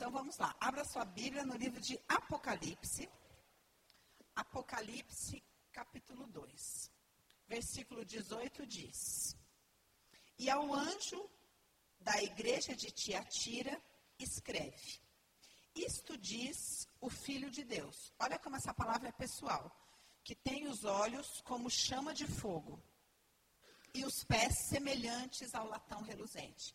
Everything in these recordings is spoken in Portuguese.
Então vamos lá. Abra sua Bíblia no livro de Apocalipse. Apocalipse, capítulo 2. Versículo 18 diz: E ao anjo da igreja de Tiatira, escreve: Isto diz o Filho de Deus. Olha como essa palavra é pessoal. Que tem os olhos como chama de fogo e os pés semelhantes ao latão reluzente.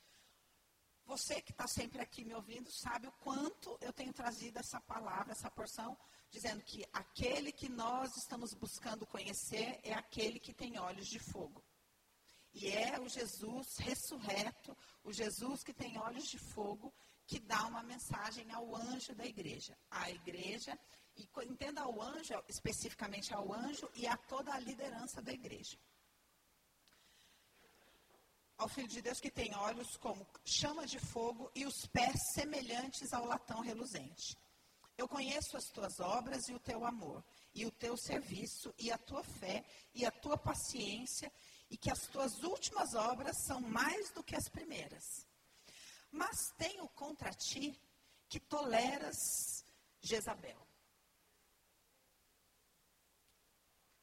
Você que está sempre aqui me ouvindo sabe o quanto eu tenho trazido essa palavra, essa porção, dizendo que aquele que nós estamos buscando conhecer é aquele que tem olhos de fogo. E é o Jesus ressurreto, o Jesus que tem olhos de fogo, que dá uma mensagem ao anjo da igreja. A igreja, e entenda ao anjo, especificamente ao anjo, e a toda a liderança da igreja ao Filho de Deus que tem olhos como chama de fogo e os pés semelhantes ao latão reluzente. Eu conheço as tuas obras e o teu amor, e o teu serviço, e a tua fé, e a tua paciência, e que as tuas últimas obras são mais do que as primeiras. Mas tenho contra ti que toleras Jezabel.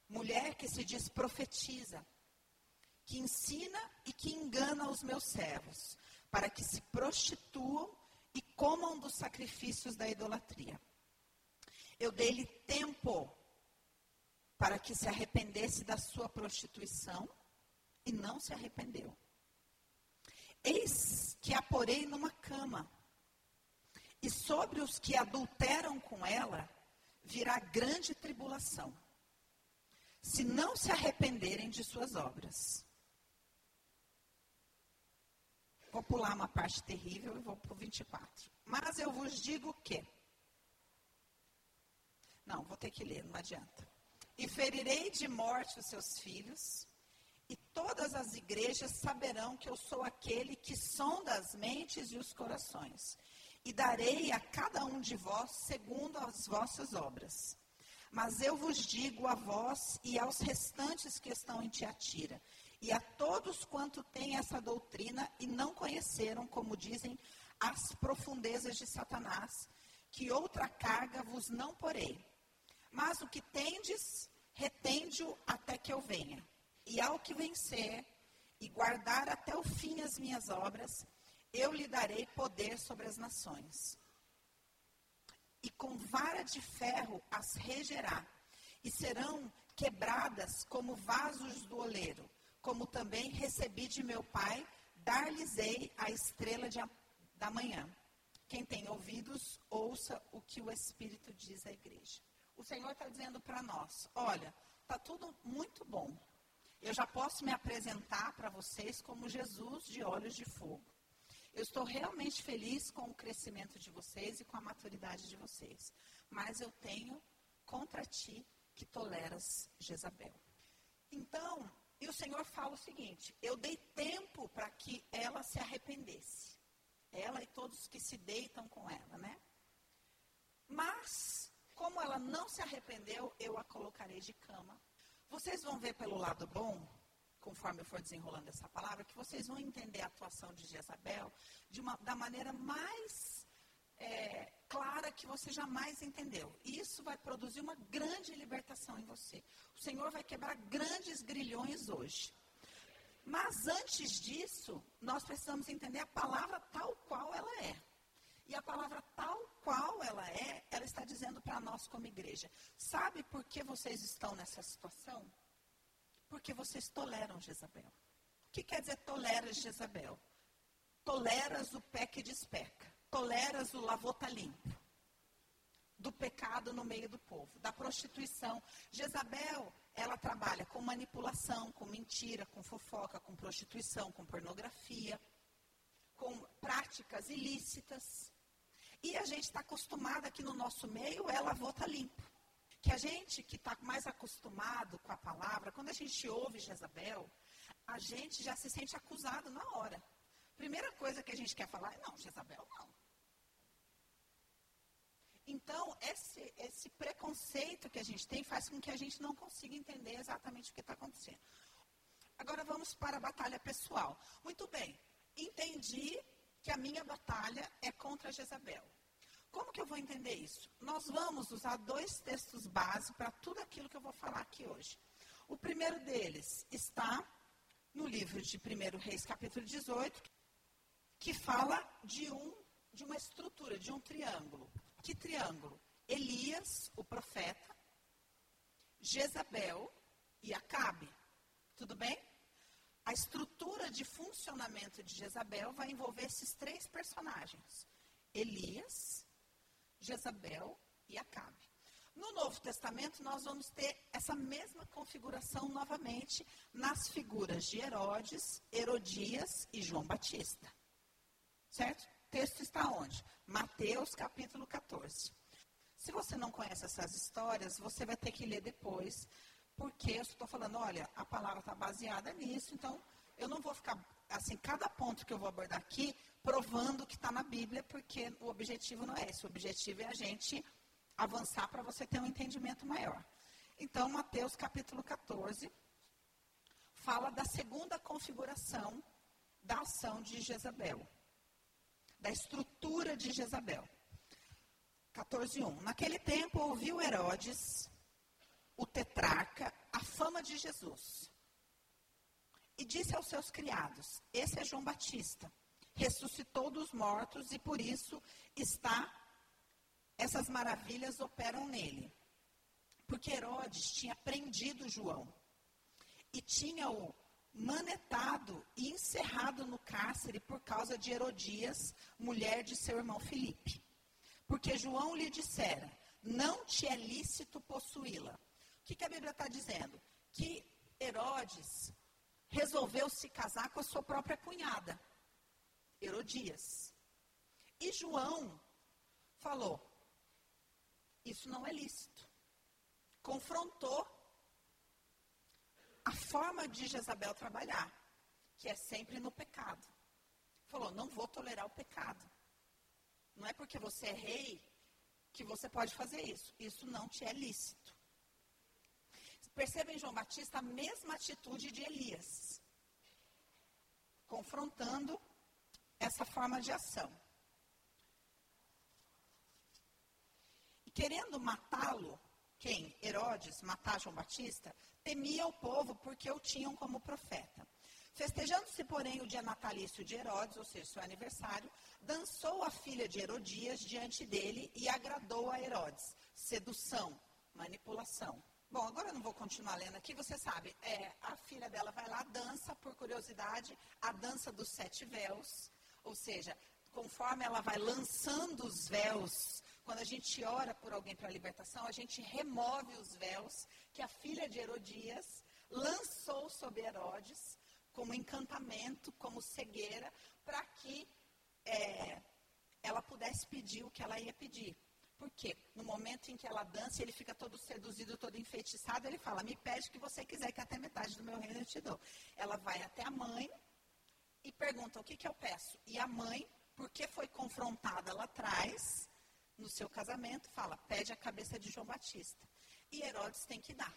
Mulher que se diz profetiza, que ensina e que engana os meus servos, para que se prostituam e comam dos sacrifícios da idolatria. Eu dei-lhe tempo para que se arrependesse da sua prostituição e não se arrependeu. Eis que a porei numa cama, e sobre os que adulteram com ela virá grande tribulação, se não se arrependerem de suas obras. Vou pular uma parte terrível e vou para o 24. Mas eu vos digo que. Não, vou ter que ler, não adianta. E ferirei de morte os seus filhos, e todas as igrejas saberão que eu sou aquele que sonda as mentes e os corações, e darei a cada um de vós segundo as vossas obras. Mas eu vos digo a vós e aos restantes que estão em Tiatira, e a todos quanto têm essa doutrina e não conheceram, como dizem, as profundezas de Satanás, que outra carga vos não porei. Mas o que tendes, retende-o até que eu venha. E ao que vencer e guardar até o fim as minhas obras, eu lhe darei poder sobre as nações. E com vara de ferro as regerá, e serão quebradas como vasos do oleiro como também recebi de meu Pai, dar-lhes-ei a estrela de, da manhã. Quem tem ouvidos, ouça o que o Espírito diz à igreja. O Senhor está dizendo para nós: olha, está tudo muito bom. Eu já posso me apresentar para vocês como Jesus de olhos de fogo. Eu estou realmente feliz com o crescimento de vocês e com a maturidade de vocês. Mas eu tenho contra ti que toleras Jezabel. Então, e o Senhor fala o seguinte: eu dei tempo para que ela se arrependesse. Ela e todos que se deitam com ela, né? Mas, como ela não se arrependeu, eu a colocarei de cama. Vocês vão ver pelo lado bom, conforme eu for desenrolando essa palavra, que vocês vão entender a atuação de Jezabel de uma, da maneira mais é, clara que você jamais entendeu. E isso vai produzir uma grande libertação em você. O Senhor vai quebrar grandes grilhões hoje. Mas antes disso, nós precisamos entender a palavra tal qual ela é. E a palavra tal qual ela é, ela está dizendo para nós como igreja. Sabe por que vocês estão nessa situação? Porque vocês toleram Jezabel. O que quer dizer toleras Jezabel? Toleras o pé que despeca toleras o lavota limpo do pecado no meio do povo, da prostituição. Jezabel, ela trabalha com manipulação, com mentira, com fofoca, com prostituição, com pornografia, com práticas ilícitas. E a gente está acostumado aqui no nosso meio, ela vota limpo. Que a gente que está mais acostumado com a palavra, quando a gente ouve Jezabel, a gente já se sente acusado na hora. Primeira coisa que a gente quer falar é, não, Jezabel não. Então, esse, esse preconceito que a gente tem faz com que a gente não consiga entender exatamente o que está acontecendo. Agora vamos para a batalha pessoal. Muito bem, entendi que a minha batalha é contra Jezabel. Como que eu vou entender isso? Nós vamos usar dois textos base para tudo aquilo que eu vou falar aqui hoje. O primeiro deles está no livro de 1 Reis, capítulo 18, que fala de, um, de uma estrutura, de um triângulo. Que triângulo? Elias, o profeta, Jezabel e Acabe. Tudo bem? A estrutura de funcionamento de Jezabel vai envolver esses três personagens: Elias, Jezabel e Acabe. No Novo Testamento, nós vamos ter essa mesma configuração novamente nas figuras de Herodes, Herodias e João Batista. Certo? Texto está onde? Mateus capítulo 14. Se você não conhece essas histórias, você vai ter que ler depois, porque eu estou falando, olha, a palavra está baseada nisso, então eu não vou ficar, assim, cada ponto que eu vou abordar aqui, provando que está na Bíblia, porque o objetivo não é esse. O objetivo é a gente avançar para você ter um entendimento maior. Então, Mateus capítulo 14 fala da segunda configuração da ação de Jezabel, da estrutura de Jezabel. 14:1. Naquele tempo ouviu Herodes, o tetrarca, a fama de Jesus. E disse aos seus criados: Esse é João Batista, ressuscitou dos mortos e por isso está essas maravilhas operam nele. Porque Herodes tinha prendido João e tinha-o manetado e encerrado no cárcere por causa de Herodias, mulher de seu irmão Filipe. Porque João lhe dissera: Não te é lícito possuí-la. O que, que a Bíblia está dizendo? Que Herodes resolveu se casar com a sua própria cunhada, Herodias. E João falou: isso não é lícito. Confrontou forma de Jezabel trabalhar, que é sempre no pecado. Falou: não vou tolerar o pecado. Não é porque você é rei que você pode fazer isso. Isso não te é lícito. Perceba em João Batista a mesma atitude de Elias, confrontando essa forma de ação. querendo matá-lo, quem? Herodes, matar João Batista, temia o povo porque o tinham como profeta. Festejando-se, porém, o dia natalício de Herodes, ou seja, seu aniversário, dançou a filha de Herodias diante dele e agradou a Herodes. Sedução, manipulação. Bom, agora eu não vou continuar lendo aqui, você sabe, é, a filha dela vai lá, dança, por curiosidade, a dança dos sete véus, ou seja, conforme ela vai lançando os véus quando a gente ora por alguém para a libertação, a gente remove os véus que a filha de Herodias lançou sobre Herodes como encantamento, como cegueira, para que é, ela pudesse pedir o que ela ia pedir. Por quê? No momento em que ela dança, ele fica todo seduzido, todo enfeitiçado, ele fala, me pede o que você quiser, que até metade do meu reino eu te dou. Ela vai até a mãe e pergunta, o que, que eu peço? E a mãe, porque foi confrontada lá atrás, no seu casamento, fala, pede a cabeça de João Batista. E Herodes tem que dar.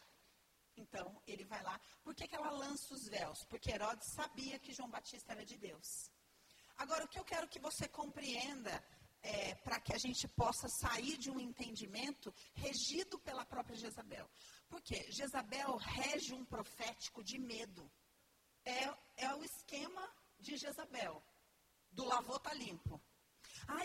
Então, ele vai lá. Por que, que ela lança os véus? Porque Herodes sabia que João Batista era de Deus. Agora, o que eu quero que você compreenda, é, para que a gente possa sair de um entendimento regido pela própria Jezabel. Porque Jezabel rege um profético de medo. É, é o esquema de Jezabel, do lavou tá limpo.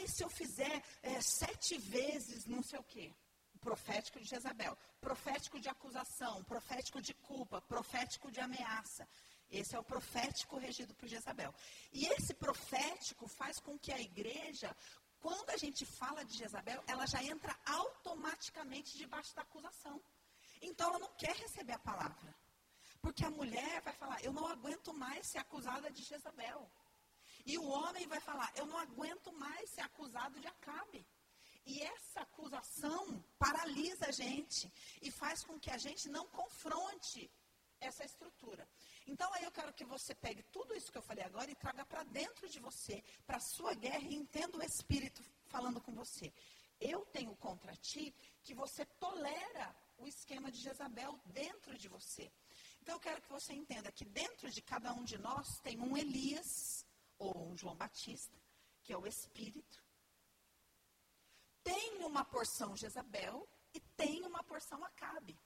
E se eu fizer é, sete vezes não sei o quê? Profético de Jezabel. Profético de acusação, profético de culpa, profético de ameaça. Esse é o profético regido por Jezabel. E esse profético faz com que a igreja, quando a gente fala de Jezabel, ela já entra automaticamente debaixo da acusação. Então ela não quer receber a palavra. Porque a mulher vai falar: Eu não aguento mais ser acusada de Jezabel. E o homem vai falar: Eu não aguento mais ser acusado de Acabe. E essa acusação paralisa a gente e faz com que a gente não confronte essa estrutura. Então, aí eu quero que você pegue tudo isso que eu falei agora e traga para dentro de você, para a sua guerra, e entenda o Espírito falando com você. Eu tenho contra ti que você tolera o esquema de Jezabel dentro de você. Então, eu quero que você entenda que dentro de cada um de nós tem um Elias ou um João Batista, que é o Espírito. uma porção Jezabel e tem uma porção Acabe.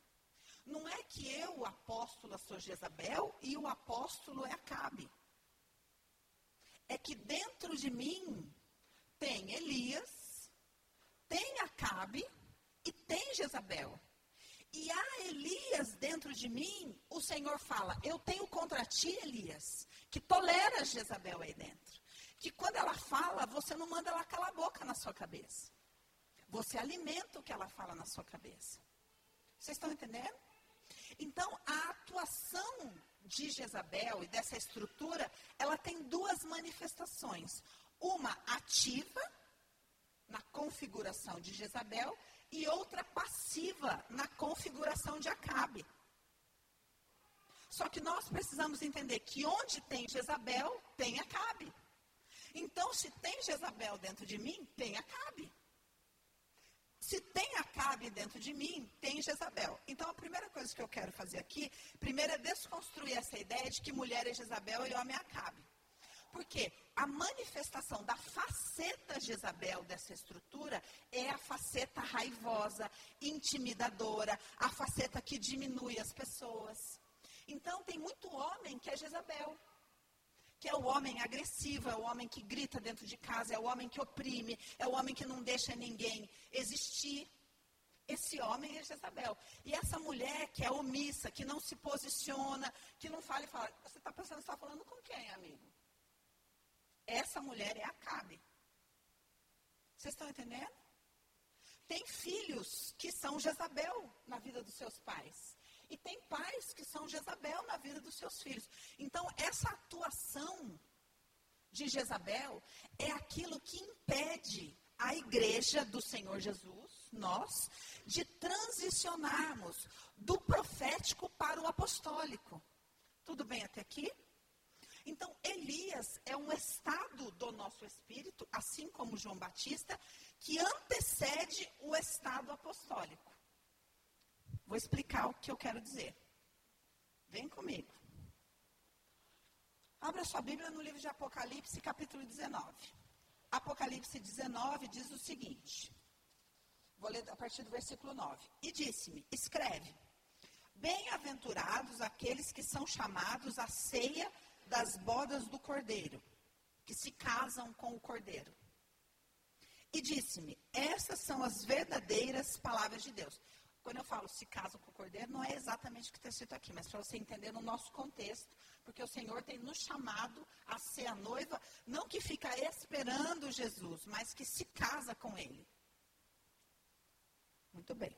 Não é que eu, o apóstolo, sou Jezabel e o apóstolo é Acabe. É que dentro de mim tem Elias, tem Acabe e tem Jezabel. E a Elias dentro de mim, o Senhor fala: Eu tenho contra ti, Elias, que tolera Jezabel aí dentro. Que quando ela fala, você não manda ela calar a boca na sua cabeça. Você alimenta o que ela fala na sua cabeça. Vocês estão entendendo? Então, a atuação de Jezabel e dessa estrutura, ela tem duas manifestações. Uma ativa, na configuração de Jezabel, e outra passiva na configuração de Acabe. Só que nós precisamos entender que onde tem Jezabel, tem Acabe. Então, se tem Jezabel dentro de mim, tem Acabe. Se tem Acabe dentro de mim, tem Jezabel. Então, a primeira coisa que eu quero fazer aqui, primeiro é desconstruir essa ideia de que mulher é Jezabel e homem é Acabe. Porque a manifestação da faceta Jezabel dessa estrutura é a faceta raivosa, intimidadora, a faceta que diminui as pessoas. Então, tem muito homem que é Jezabel. Que é o homem agressivo, é o homem que grita dentro de casa, é o homem que oprime, é o homem que não deixa ninguém existir. Esse homem é Jezabel. E essa mulher que é omissa, que não se posiciona, que não fala e fala. Você está pensando, está falando com quem, amigo? Essa mulher é Acabe. Vocês estão entendendo? Tem filhos que são Jezabel na vida dos seus pais. E tem pais que são Jezabel na vida dos seus filhos. Então, essa atuação de Jezabel é aquilo que impede a igreja do Senhor Jesus, nós, de transicionarmos do profético para o apostólico. Tudo bem até aqui? Então, Elias é um estado do nosso espírito, assim como João Batista, que antecede o estado apostólico. Vou explicar o que eu quero dizer. Vem comigo. Abra sua Bíblia no livro de Apocalipse, capítulo 19. Apocalipse 19 diz o seguinte. Vou ler a partir do versículo 9. E disse-me: Escreve: Bem-aventurados aqueles que são chamados à ceia das bodas do cordeiro, que se casam com o cordeiro. E disse-me: Essas são as verdadeiras palavras de Deus. Quando eu falo se casam com o cordeiro, não é exatamente o que está escrito aqui, mas para você entender no nosso contexto, porque o Senhor tem nos chamado a ser a noiva, não que fica esperando Jesus, mas que se casa com ele. Muito bem.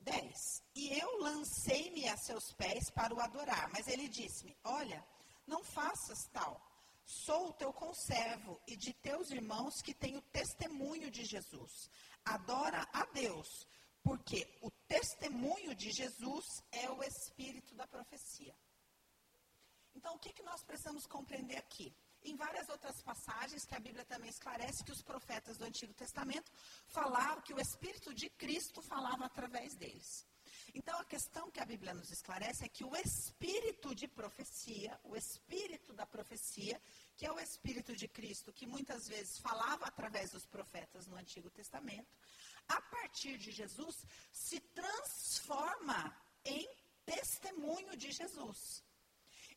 10. E eu lancei-me a seus pés para o adorar. Mas ele disse-me: Olha, não faças tal. Sou o teu conservo e de teus irmãos que tenho testemunho de Jesus. Adora a Deus, porque o testemunho de Jesus é o espírito da profecia. Então, o que, que nós precisamos compreender aqui? em várias outras passagens que a Bíblia também esclarece que os profetas do Antigo Testamento falavam que o Espírito de Cristo falava através deles. Então, a questão que a Bíblia nos esclarece é que o espírito de profecia, o espírito da profecia, que é o espírito de Cristo, que muitas vezes falava através dos profetas no Antigo Testamento, a partir de Jesus, se transforma em testemunho de Jesus.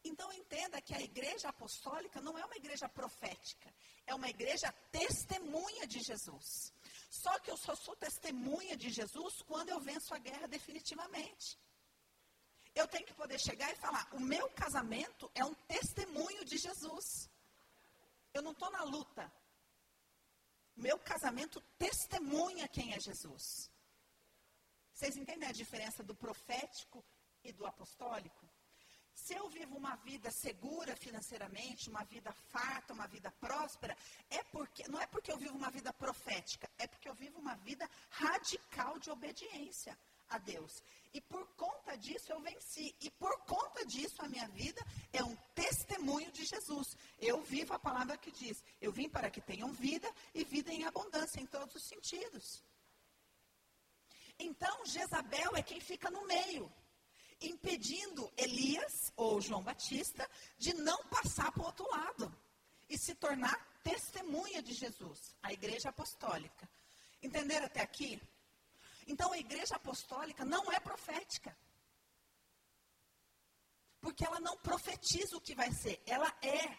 Então entenda que a igreja apostólica não é uma igreja profética, é uma igreja testemunha de Jesus. Só que eu só sou testemunha de Jesus quando eu venço a guerra definitivamente. Eu tenho que poder chegar e falar: o meu casamento é um testemunho de Jesus. Eu não estou na luta. Meu casamento testemunha quem é Jesus. Vocês entendem a diferença do profético e do apostólico? Se eu vivo uma vida segura financeiramente, uma vida farta, uma vida próspera, é porque não é porque eu vivo uma vida profética, é porque eu vivo uma vida radical de obediência a Deus. E por conta disso eu venci. E por conta disso a minha vida é um testemunho de Jesus. Eu vivo a palavra que diz: Eu vim para que tenham vida e vida em abundância, em todos os sentidos. Então, Jezabel é quem fica no meio impedindo Elias, ou João Batista, de não passar para o outro lado e se tornar testemunha de Jesus, a igreja apostólica. Entenderam até aqui? Então a igreja apostólica não é profética. Porque ela não profetiza o que vai ser, ela é.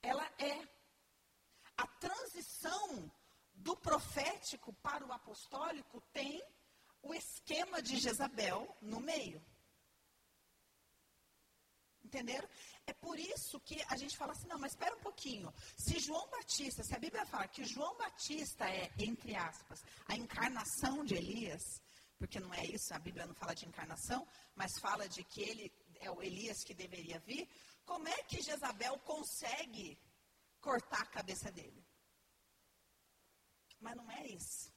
Ela é. A transição do profético para o apostólico tem o esquema de Jezabel no meio. Entenderam? É por isso que a gente fala assim, não, mas espera um pouquinho. Se João Batista, se a Bíblia fala que João Batista é, entre aspas, a encarnação de Elias, porque não é isso, a Bíblia não fala de encarnação, mas fala de que ele é o Elias que deveria vir, como é que Jezabel consegue cortar a cabeça dele? Mas não é isso.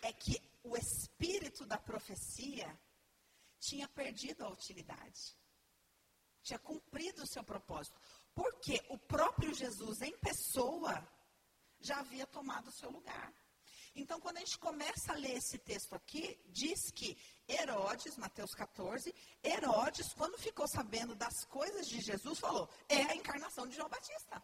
É que o espírito da profecia tinha perdido a utilidade tinha cumprido o seu propósito. Porque o próprio Jesus, em pessoa, já havia tomado o seu lugar. Então, quando a gente começa a ler esse texto aqui, diz que Herodes, Mateus 14, Herodes, quando ficou sabendo das coisas de Jesus, falou: é a encarnação de João Batista.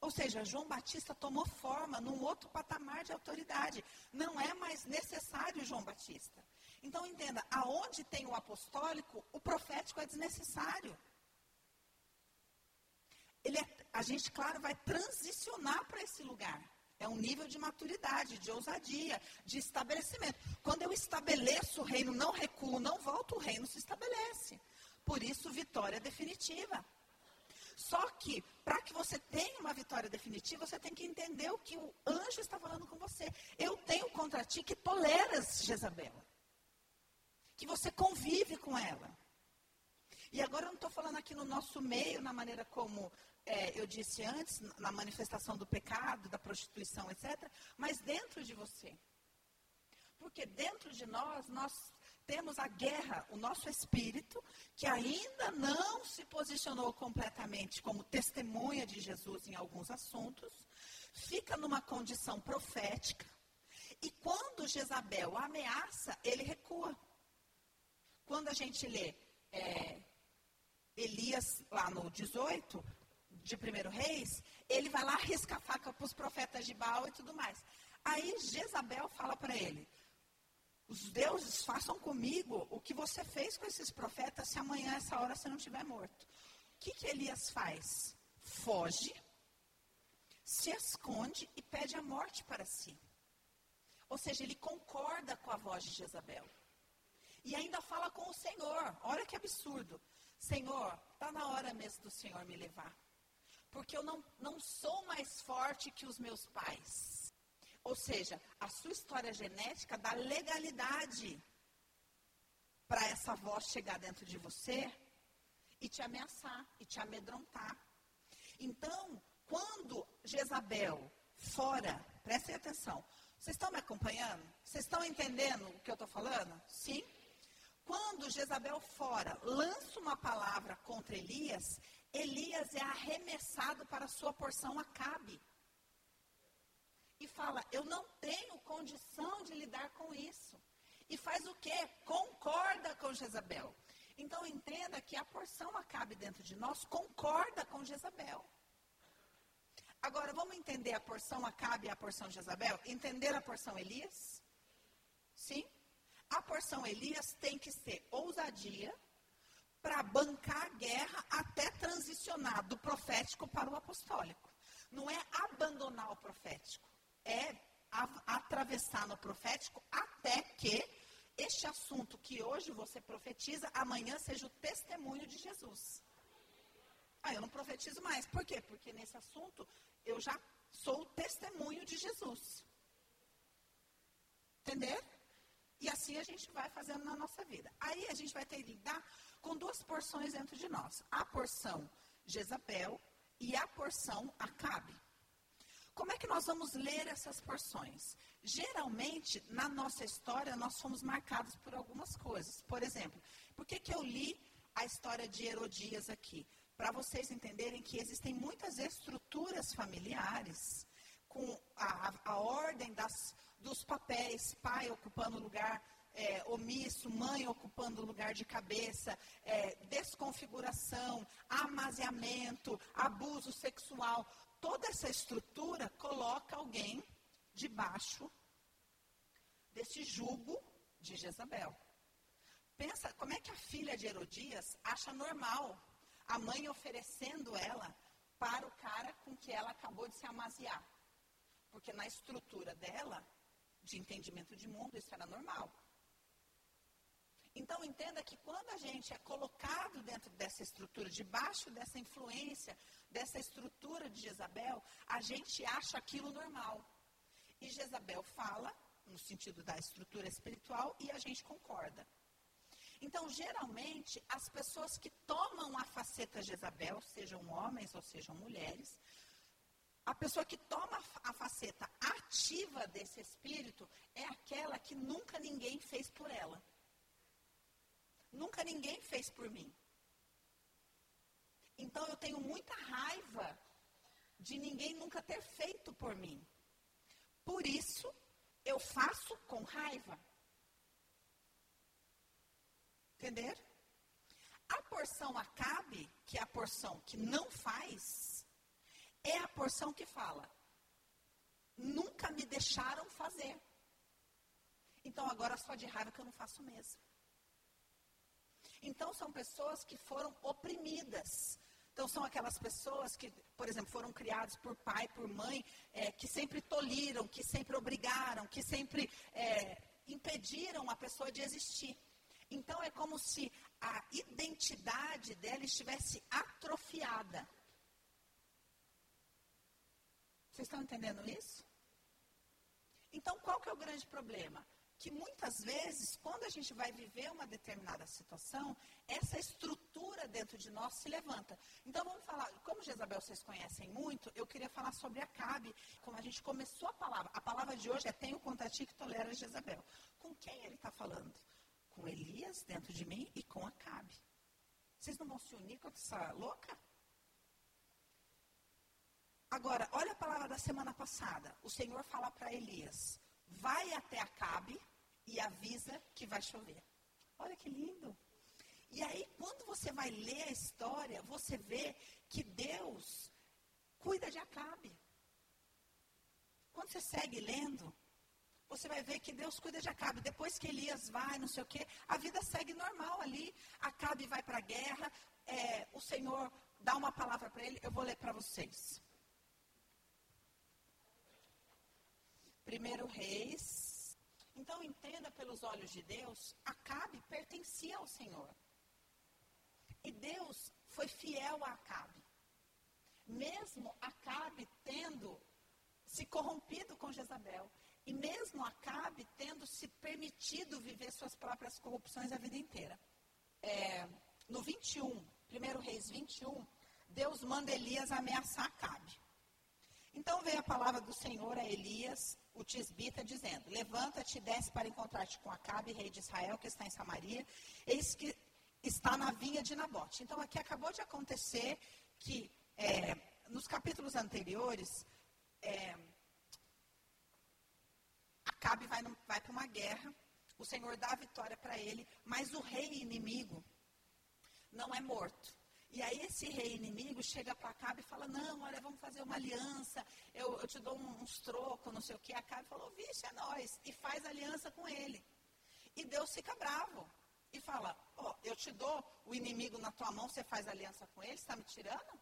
Ou seja, João Batista tomou forma num outro patamar de autoridade. Não é mais necessário João Batista. Então entenda, aonde tem o apostólico, o profético é desnecessário. Ele é, a gente, claro, vai transicionar para esse lugar. É um nível de maturidade, de ousadia, de estabelecimento. Quando eu estabeleço o reino, não recuo, não volto, o reino se estabelece. Por isso, vitória definitiva. Só que, para que você tenha uma vitória definitiva, você tem que entender o que o anjo está falando com você. Eu tenho contra ti que toleras Jezabel que você convive com ela. E agora eu não estou falando aqui no nosso meio, na maneira como é, eu disse antes, na manifestação do pecado, da prostituição, etc., mas dentro de você. Porque dentro de nós, nós temos a guerra, o nosso espírito, que ainda não se posicionou completamente como testemunha de Jesus em alguns assuntos, fica numa condição profética, e quando Jezabel ameaça, ele recua. Quando a gente lê é, Elias lá no 18, de 1 Reis, ele vai lá risca a faca para os profetas de Baal e tudo mais. Aí Jezabel fala para ele: os deuses façam comigo o que você fez com esses profetas se amanhã, essa hora, você não estiver morto. O que, que Elias faz? Foge, se esconde e pede a morte para si. Ou seja, ele concorda com a voz de Jezabel. E ainda fala com o Senhor. Olha que absurdo. Senhor, está na hora mesmo do Senhor me levar. Porque eu não, não sou mais forte que os meus pais. Ou seja, a sua história genética dá legalidade para essa voz chegar dentro de você e te ameaçar, e te amedrontar. Então, quando Jezabel fora, prestem atenção, vocês estão me acompanhando? Vocês estão entendendo o que eu estou falando? Sim? Quando Jezabel fora lança uma palavra contra Elias, Elias é arremessado para sua porção Acabe. E fala: Eu não tenho condição de lidar com isso. E faz o quê? Concorda com Jezabel. Então entenda que a porção Acabe dentro de nós concorda com Jezabel. Agora, vamos entender a porção Acabe e a porção Jezabel? Entender a porção Elias? Sim? A porção Elias tem que ser ousadia para bancar a guerra até transicionar do profético para o apostólico. Não é abandonar o profético, é atravessar no profético até que este assunto que hoje você profetiza, amanhã seja o testemunho de Jesus. Ah, eu não profetizo mais. Por quê? Porque nesse assunto eu já sou o testemunho de Jesus. Entender? E assim a gente vai fazendo na nossa vida. Aí a gente vai ter que lidar com duas porções dentro de nós: a porção Jezabel e a porção Acabe. Como é que nós vamos ler essas porções? Geralmente, na nossa história, nós fomos marcados por algumas coisas. Por exemplo, por que, que eu li a história de Herodias aqui? Para vocês entenderem que existem muitas estruturas familiares com a, a, a ordem das dos papéis, pai ocupando lugar é, omisso, mãe ocupando lugar de cabeça, é, desconfiguração, amaziamento, abuso sexual. toda essa estrutura coloca alguém debaixo desse jugo de Jezabel. Pensa como é que a filha de Herodias acha normal a mãe oferecendo ela para o cara com que ela acabou de se amaziar. Porque na estrutura dela, de entendimento de mundo, isso era normal. Então entenda que quando a gente é colocado dentro dessa estrutura, debaixo dessa influência, dessa estrutura de Jezabel, a gente acha aquilo normal. E Jezabel fala, no sentido da estrutura espiritual, e a gente concorda. Então, geralmente, as pessoas que tomam a faceta Jezabel, sejam homens ou sejam mulheres, a pessoa que toma a faceta ativa desse espírito é aquela que nunca ninguém fez por ela. Nunca ninguém fez por mim. Então eu tenho muita raiva de ninguém nunca ter feito por mim. Por isso, eu faço com raiva. Entender? A porção acabe, que é a porção que não faz, é a porção que fala: nunca me deixaram fazer. Então agora só de raiva que eu não faço mesmo. Então, são pessoas que foram oprimidas. Então, são aquelas pessoas que, por exemplo, foram criadas por pai, por mãe, é, que sempre toliram, que sempre obrigaram, que sempre é, impediram a pessoa de existir. Então, é como se a identidade dela estivesse atrofiada. Vocês estão entendendo isso? Então, qual que é o grande problema? que muitas vezes, quando a gente vai viver uma determinada situação, essa estrutura dentro de nós se levanta. Então vamos falar, como Jezabel vocês conhecem muito, eu queria falar sobre Acabe, como a gente começou a palavra. A palavra de hoje é tenho contra ti que tolera Jezabel. Com quem ele está falando? Com Elias dentro de mim e com Acabe. Vocês não vão se unir com essa louca? Agora, olha a palavra da semana passada. O Senhor fala para Elias: vai até Acabe e avisa que vai chover. Olha que lindo. E aí, quando você vai ler a história, você vê que Deus cuida de Acabe. Quando você segue lendo, você vai ver que Deus cuida de Acabe. Depois que Elias vai, não sei o quê, a vida segue normal ali. Acabe vai para a guerra, é, o Senhor dá uma palavra para ele, eu vou ler para vocês. Primeiro Reis então entenda pelos olhos de Deus, Acabe pertencia ao Senhor. E Deus foi fiel a Acabe. Mesmo Acabe tendo se corrompido com Jezabel, e mesmo Acabe tendo se permitido viver suas próprias corrupções a vida inteira. É, no 21, 1 Reis 21, Deus manda Elias ameaçar Acabe. Então veio a palavra do Senhor a Elias o tisbita, dizendo: Levanta-te e desce para encontrar-te com Acabe, rei de Israel, que está em Samaria, eis que está na vinha de Nabote. Então, aqui acabou de acontecer que, é, nos capítulos anteriores, é, Acabe vai, vai para uma guerra, o Senhor dá a vitória para ele, mas o rei inimigo não é morto. E aí esse rei inimigo chega para Acabe e fala, não, olha, vamos fazer uma aliança, eu, eu te dou uns trocos, não sei o que. Acabe falou, vixe, é nós. E faz aliança com ele. E Deus fica bravo. E fala, ó, oh, eu te dou o inimigo na tua mão, você faz aliança com ele, está me tirando?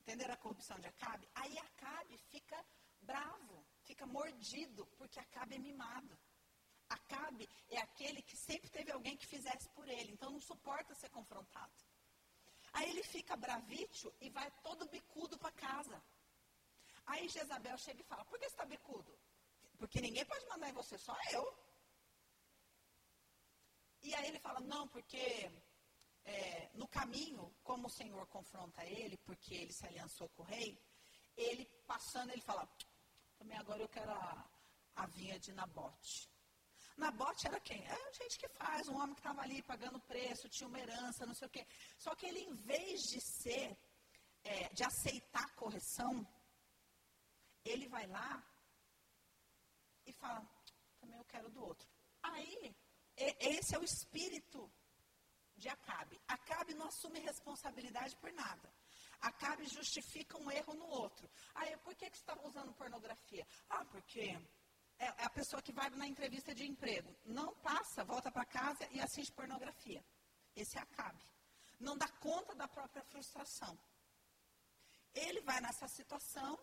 Entenderam a corrupção de Acabe? Aí Acabe fica bravo, fica mordido, porque Acabe é mimado. Acabe é aquele que sempre teve alguém que fizesse por ele, então não suporta ser confrontado. Aí ele fica bravítio e vai todo bicudo para casa. Aí Jezabel chega e fala: Por que você está bicudo? Porque ninguém pode mandar em você, só eu. E aí ele fala: Não, porque é, no caminho, como o Senhor confronta ele, porque ele se aliançou com o rei, ele passando, ele fala: Também agora eu quero a, a vinha de Nabote. Nabote era quem? Era gente que faz, um homem que estava ali pagando preço, tinha uma herança, não sei o quê. Só que ele, em vez de ser, é, de aceitar correção, ele vai lá e fala, também eu quero do outro. Aí, esse é o espírito de Acabe. Acabe não assume responsabilidade por nada. Acabe justifica um erro no outro. Aí, por que, que você estava usando pornografia? Ah, porque é, é a pessoa que vai na entrevista de emprego. Não passa, volta para casa e assiste pornografia. Esse Acabe. Não dá conta da própria frustração. Ele vai nessa situação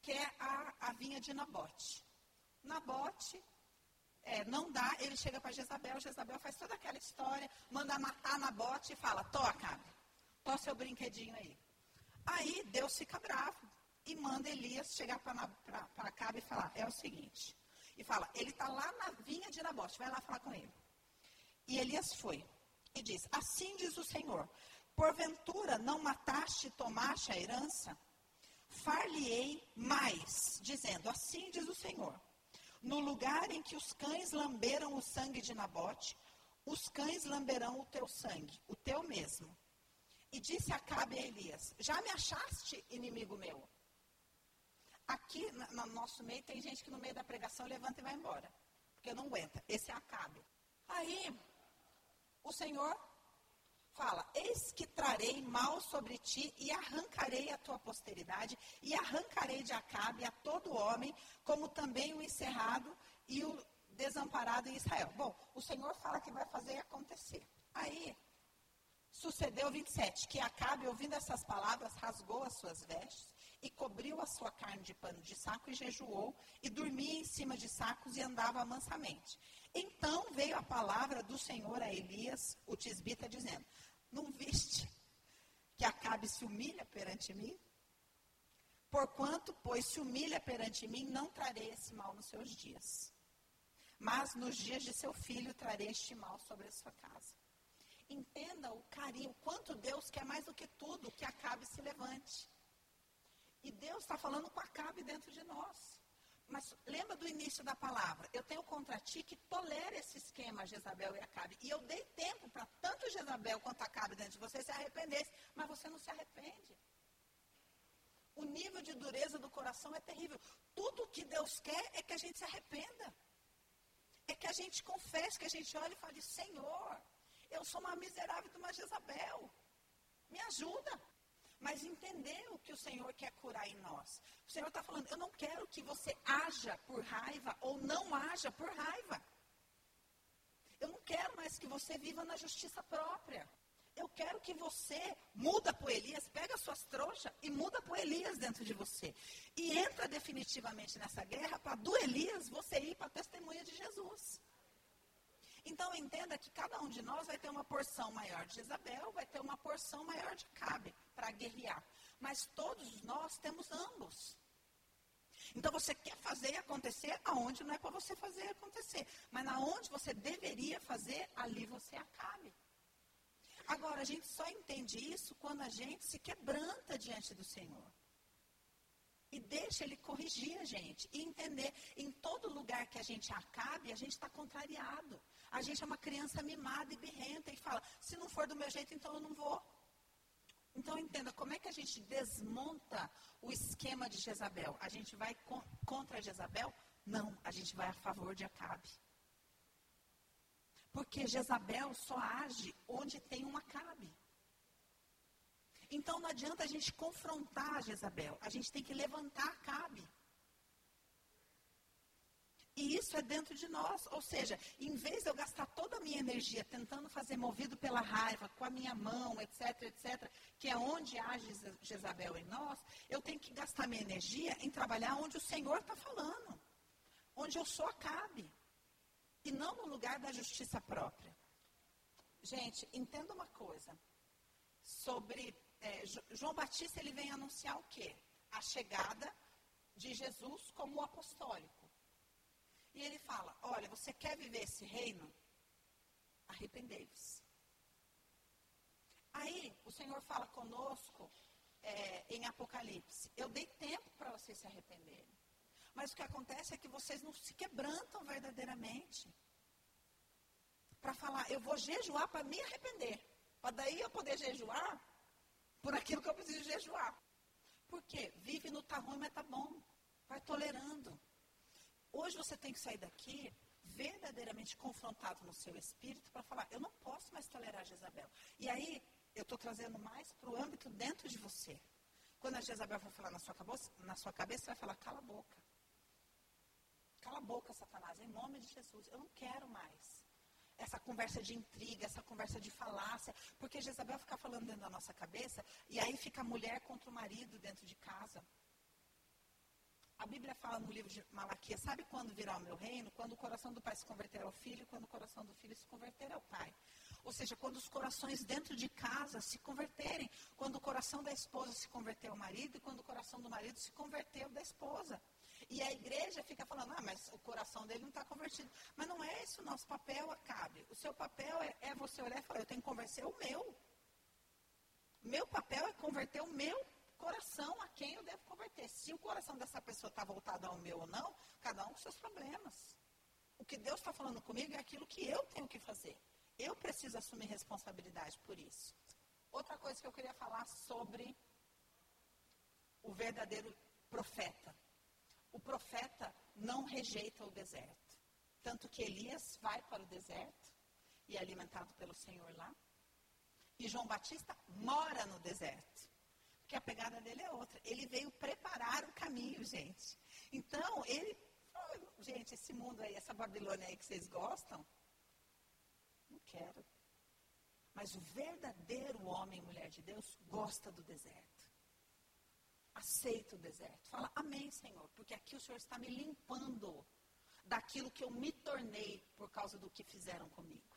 que é a, a vinha de Nabote. Nabote é, não dá, ele chega para Jezabel, Jezabel faz toda aquela história, manda matar Nabote e fala, toca, tó seu brinquedinho aí. Aí Deus fica bravo e manda Elias chegar para Acabe e falar, é o seguinte, e fala, ele está lá na vinha de Nabote, vai lá falar com ele. E Elias foi e diz, assim diz o Senhor, porventura não mataste e tomaste a herança? Far-lhe-ei mais, dizendo, assim diz o Senhor, no lugar em que os cães lamberam o sangue de Nabote, os cães lamberão o teu sangue, o teu mesmo. E disse Acabe a Elias: Já me achaste inimigo meu? Aqui no nosso meio tem gente que no meio da pregação levanta e vai embora, porque não aguenta. Esse é Acabe. Aí, o Senhor fala: Eis que trarei mal sobre ti e arrancarei a tua posteridade e arrancarei de Acabe a todo homem, como também o encerrado e o desamparado em Israel. Bom, o Senhor fala que vai fazer acontecer. Aí, sucedeu 27, que Acabe, ouvindo essas palavras, rasgou as suas vestes e cobriu a sua carne de pano de saco e jejuou e dormia em cima de sacos e andava mansamente. Então veio a palavra do Senhor a Elias, o tisbita, dizendo: Não viste que Acabe se humilha perante mim? Porquanto, pois, se humilha perante mim, não trarei esse mal nos seus dias. Mas nos dias de seu filho trarei este mal sobre a sua casa. Entenda o carinho, quanto Deus quer mais do que tudo que Acabe se levante. E Deus está falando com Acabe dentro de nós. Mas lembra do início da palavra? Eu tenho contra ti que tolera esse esquema, Jezabel e Acabe. E eu dei tempo para tanto Jezabel quanto Acabe dentro de você se arrependesse, mas você não se arrepende. O nível de dureza do coração é terrível. Tudo que Deus quer é que a gente se arrependa. É que a gente confesse, que a gente olhe e fale, Senhor, eu sou uma miserável de uma Jezabel. Me ajuda mas entender o que o Senhor quer curar em nós. O Senhor está falando, eu não quero que você haja por raiva ou não haja por raiva. Eu não quero mais que você viva na justiça própria. Eu quero que você muda para Elias, pega suas trouxas e muda para Elias dentro de você. E entra definitivamente nessa guerra para do Elias você ir para a testemunha de Jesus. Então entenda que cada um de nós vai ter uma porção maior de Isabel, vai ter uma porção maior de Cabe para guerrear. Mas todos nós temos ambos. Então você quer fazer acontecer aonde não é para você fazer acontecer. Mas na onde você deveria fazer, ali você acabe. Agora, a gente só entende isso quando a gente se quebranta diante do Senhor. E deixa Ele corrigir a gente. E entender, em todo lugar que a gente acabe, a gente está contrariado. A gente é uma criança mimada e birrenta e fala: se não for do meu jeito, então eu não vou. Então entenda, como é que a gente desmonta o esquema de Jezabel? A gente vai contra Jezabel? Não, a gente vai a favor de Acabe. Porque Jezabel só age onde tem um Acabe. Então não adianta a gente confrontar Jezabel, a gente tem que levantar Acabe. E isso é dentro de nós. Ou seja, em vez de eu gastar toda a minha energia tentando fazer movido pela raiva, com a minha mão, etc, etc, que é onde age Jezabel em nós, eu tenho que gastar minha energia em trabalhar onde o Senhor está falando. Onde eu sou acabe. E não no lugar da justiça própria. Gente, entenda uma coisa. Sobre é, João Batista, ele vem anunciar o quê? A chegada de Jesus como apostólico. E ele fala: Olha, você quer viver esse reino? Arrependei-vos. Aí o Senhor fala conosco é, em Apocalipse: Eu dei tempo para vocês se arrependerem. Mas o que acontece é que vocês não se quebrantam verdadeiramente. Para falar, eu vou jejuar para me arrepender. Para daí eu poder jejuar por aquilo que eu preciso jejuar. Por quê? Vive no tá ruim, mas tá bom. Vai tolerando. Hoje você tem que sair daqui verdadeiramente confrontado no seu espírito para falar: eu não posso mais tolerar Jezabel. E aí, eu estou trazendo mais para o âmbito dentro de você. Quando a Jezabel for falar na sua, cabeça, na sua cabeça, você vai falar: cala a boca. Cala a boca, Satanás, em nome de Jesus. Eu não quero mais essa conversa de intriga, essa conversa de falácia, porque Jezabel fica falando dentro da nossa cabeça e aí fica a mulher contra o marido dentro de casa. A Bíblia fala no livro de Malaquias, sabe quando virá o meu reino? Quando o coração do pai se converter ao filho, quando o coração do filho se converter ao pai. Ou seja, quando os corações dentro de casa se converterem, quando o coração da esposa se converter ao marido e quando o coração do marido se converter ao da esposa. E a igreja fica falando, ah, mas o coração dele não está convertido. Mas não é esse o nosso papel, Acabe. O seu papel é, é você olhar e falar, eu tenho que converter o meu. Meu papel é converter o meu coração a quem eu devo converter. Se o coração dessa pessoa está voltado ao meu ou não, cada um com seus problemas. O que Deus está falando comigo é aquilo que eu tenho que fazer. Eu preciso assumir responsabilidade por isso. Outra coisa que eu queria falar sobre o verdadeiro profeta. O profeta não rejeita o deserto. Tanto que Elias vai para o deserto e é alimentado pelo Senhor lá. E João Batista mora no deserto que a pegada dele é outra. Ele veio preparar o caminho, gente. Então, ele. Oh, gente, esse mundo aí, essa Babilônia aí que vocês gostam, não quero. Mas o verdadeiro homem e mulher de Deus gosta do deserto. Aceita o deserto. Fala, amém, Senhor, porque aqui o Senhor está me limpando daquilo que eu me tornei por causa do que fizeram comigo.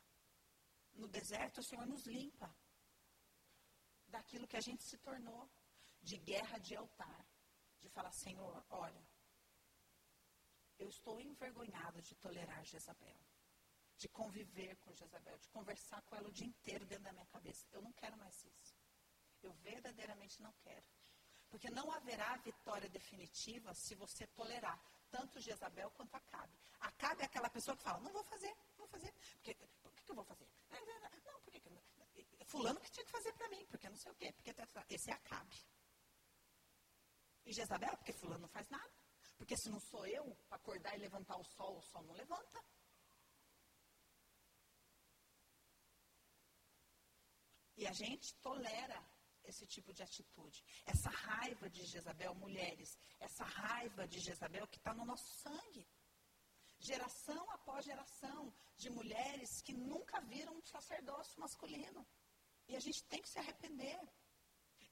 No deserto, o Senhor nos limpa daquilo que a gente se tornou de guerra de altar, de falar, Senhor, olha, eu estou envergonhado de tolerar Jezabel, de conviver com Jezabel, de conversar com ela o dia inteiro dentro da minha cabeça. Eu não quero mais isso. Eu verdadeiramente não quero. Porque não haverá vitória definitiva se você tolerar tanto Jezabel quanto Acabe. Acabe é aquela pessoa que fala, não vou fazer, não vou fazer. Porque, por que, que eu vou fazer? Não, porque fulano que tinha que fazer para mim, porque não sei o quê. Porque esse é Acabe. E Jezabel, porque fulano não faz nada. Porque se não sou eu, para acordar e levantar o sol, o sol não levanta. E a gente tolera esse tipo de atitude. Essa raiva de Jezabel, mulheres, essa raiva de Jezabel que está no nosso sangue. Geração após geração de mulheres que nunca viram um sacerdócio masculino. E a gente tem que se arrepender.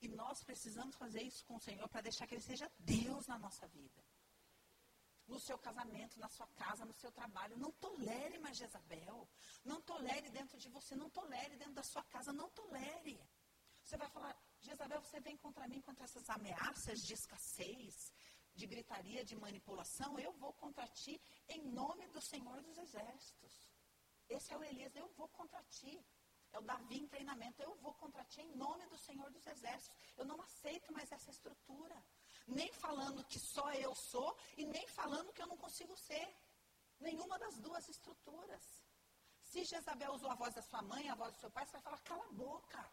E nós precisamos fazer isso com o Senhor para deixar que Ele seja Deus na nossa vida. No seu casamento, na sua casa, no seu trabalho. Não tolere mais Jezabel. Não tolere dentro de você. Não tolere dentro da sua casa. Não tolere. Você vai falar, Jezabel, você vem contra mim contra essas ameaças de escassez, de gritaria, de manipulação. Eu vou contra ti em nome do Senhor dos Exércitos. Esse é o Elias, eu vou contra ti. É o Davi em treinamento. Eu vou contra ti em nome do Senhor dos Exércitos. Eu não aceito mais essa estrutura. Nem falando que só eu sou e nem falando que eu não consigo ser. Nenhuma das duas estruturas. Se Jezabel usou a voz da sua mãe, a voz do seu pai, você vai falar, cala a boca.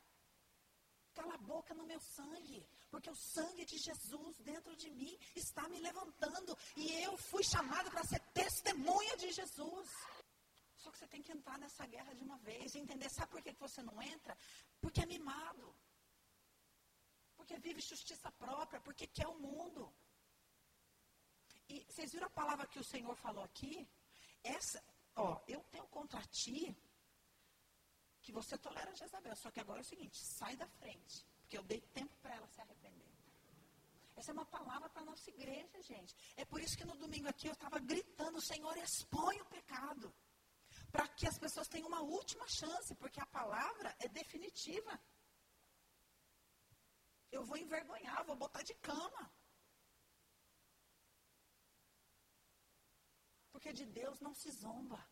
Cala a boca no meu sangue, porque o sangue de Jesus dentro de mim está me levantando e eu fui chamado para ser testemunha de Jesus. Só que você tem que entrar nessa guerra de uma vez e entender. Sabe por que você não entra? Porque é mimado. Porque vive justiça própria, porque quer o mundo. E vocês viram a palavra que o Senhor falou aqui? Essa, ó, eu tenho contra ti que você tolera Jezabel. Só que agora é o seguinte, sai da frente. Porque eu dei tempo para ela se arrepender. Essa é uma palavra para a nossa igreja, gente. É por isso que no domingo aqui eu estava gritando, Senhor, expõe o pecado para que as pessoas tenham uma última chance, porque a palavra é definitiva. Eu vou envergonhar, vou botar de cama. Porque de Deus não se zomba.